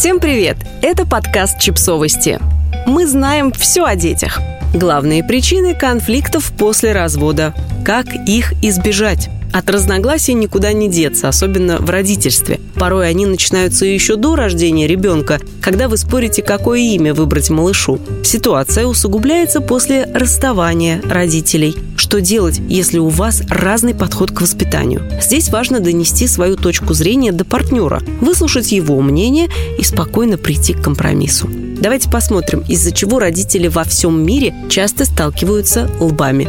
Всем привет! Это подкаст «Чипсовости». Мы знаем все о детях. Главные причины конфликтов после развода. Как их избежать? От разногласий никуда не деться, особенно в родительстве. Порой они начинаются еще до рождения ребенка, когда вы спорите, какое имя выбрать малышу. Ситуация усугубляется после расставания родителей. Что делать, если у вас разный подход к воспитанию? Здесь важно донести свою точку зрения до партнера, выслушать его мнение и спокойно прийти к компромиссу. Давайте посмотрим, из-за чего родители во всем мире часто сталкиваются лбами.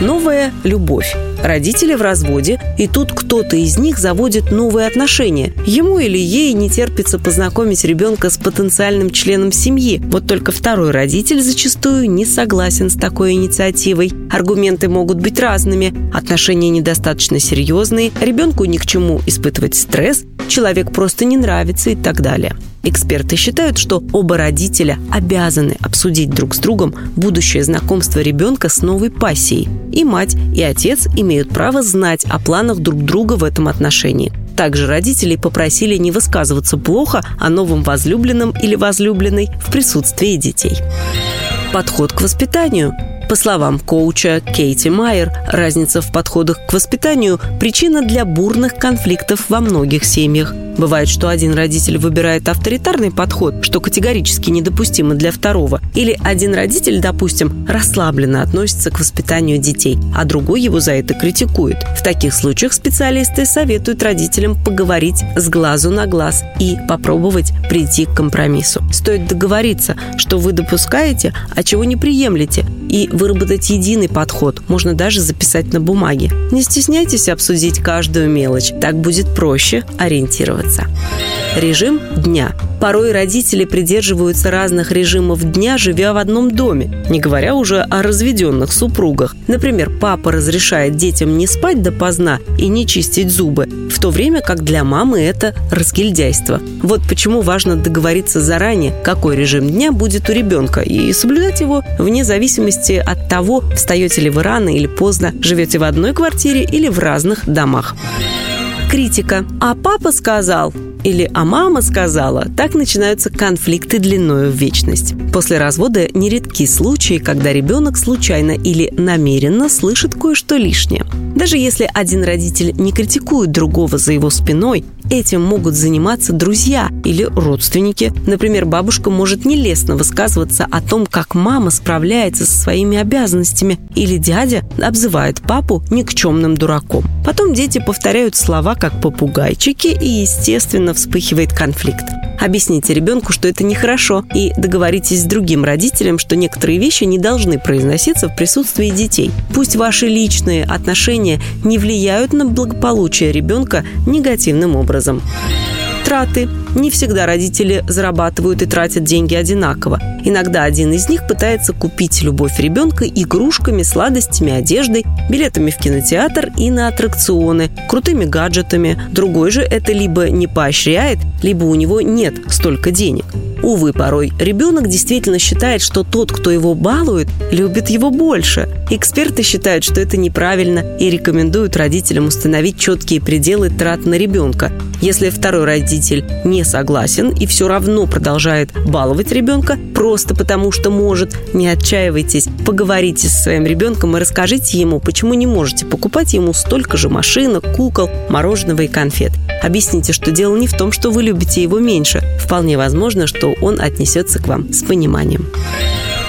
Новая любовь. Родители в разводе, и тут кто-то из них заводит новые отношения. Ему или ей не терпится познакомить ребенка с потенциальным членом семьи. Вот только второй родитель зачастую не согласен с такой инициативой. Аргументы могут быть разными. Отношения недостаточно серьезные, ребенку ни к чему испытывать стресс, человек просто не нравится и так далее. Эксперты считают, что оба родителя обязаны обсудить друг с другом будущее знакомство ребенка с новой пассией. И мать, и отец имеют право знать о планах друг друга в этом отношении. Также родителей попросили не высказываться плохо о новом возлюбленном или возлюбленной в присутствии детей. Подход к воспитанию – по словам коуча Кейти Майер, разница в подходах к воспитанию – причина для бурных конфликтов во многих семьях. Бывает, что один родитель выбирает авторитарный подход, что категорически недопустимо для второго. Или один родитель, допустим, расслабленно относится к воспитанию детей, а другой его за это критикует. В таких случаях специалисты советуют родителям поговорить с глазу на глаз и попробовать прийти к компромиссу. Стоит договориться, что вы допускаете, а чего не приемлете, и выработать единый подход, можно даже записать на бумаге. Не стесняйтесь обсудить каждую мелочь, так будет проще ориентироваться. Режим дня. Порой родители придерживаются разных режимов дня, живя в одном доме, не говоря уже о разведенных супругах. Например, папа разрешает детям не спать допоздна и не чистить зубы, в то время как для мамы это разгильдяйство. Вот почему важно договориться заранее, какой режим дня будет у ребенка, и соблюдать его вне зависимости от того, встаете ли вы рано или поздно, живете в одной квартире или в разных домах. Критика. А папа сказал, или «а мама сказала», так начинаются конфликты длиною в вечность. После развода нередки случаи, когда ребенок случайно или намеренно слышит кое-что лишнее. Даже если один родитель не критикует другого за его спиной, этим могут заниматься друзья или родственники. Например, бабушка может нелестно высказываться о том, как мама справляется со своими обязанностями, или дядя обзывает папу никчемным дураком. Потом дети повторяют слова как попугайчики, и, естественно, вспыхивает конфликт. Объясните ребенку, что это нехорошо, и договоритесь с другим родителем, что некоторые вещи не должны произноситься в присутствии детей. Пусть ваши личные отношения не влияют на благополучие ребенка негативным образом траты. Не всегда родители зарабатывают и тратят деньги одинаково. Иногда один из них пытается купить любовь ребенка игрушками, сладостями, одеждой, билетами в кинотеатр и на аттракционы, крутыми гаджетами. Другой же это либо не поощряет, либо у него нет столько денег. Увы, порой ребенок действительно считает, что тот, кто его балует, любит его больше. Эксперты считают, что это неправильно и рекомендуют родителям установить четкие пределы трат на ребенка. Если второй родитель не согласен и все равно продолжает баловать ребенка, просто потому что может, не отчаивайтесь, поговорите со своим ребенком и расскажите ему, почему не можете покупать ему столько же машинок, кукол, мороженого и конфет. Объясните, что дело не в том, что вы любите его меньше. Вполне возможно, что он отнесется к вам с пониманием.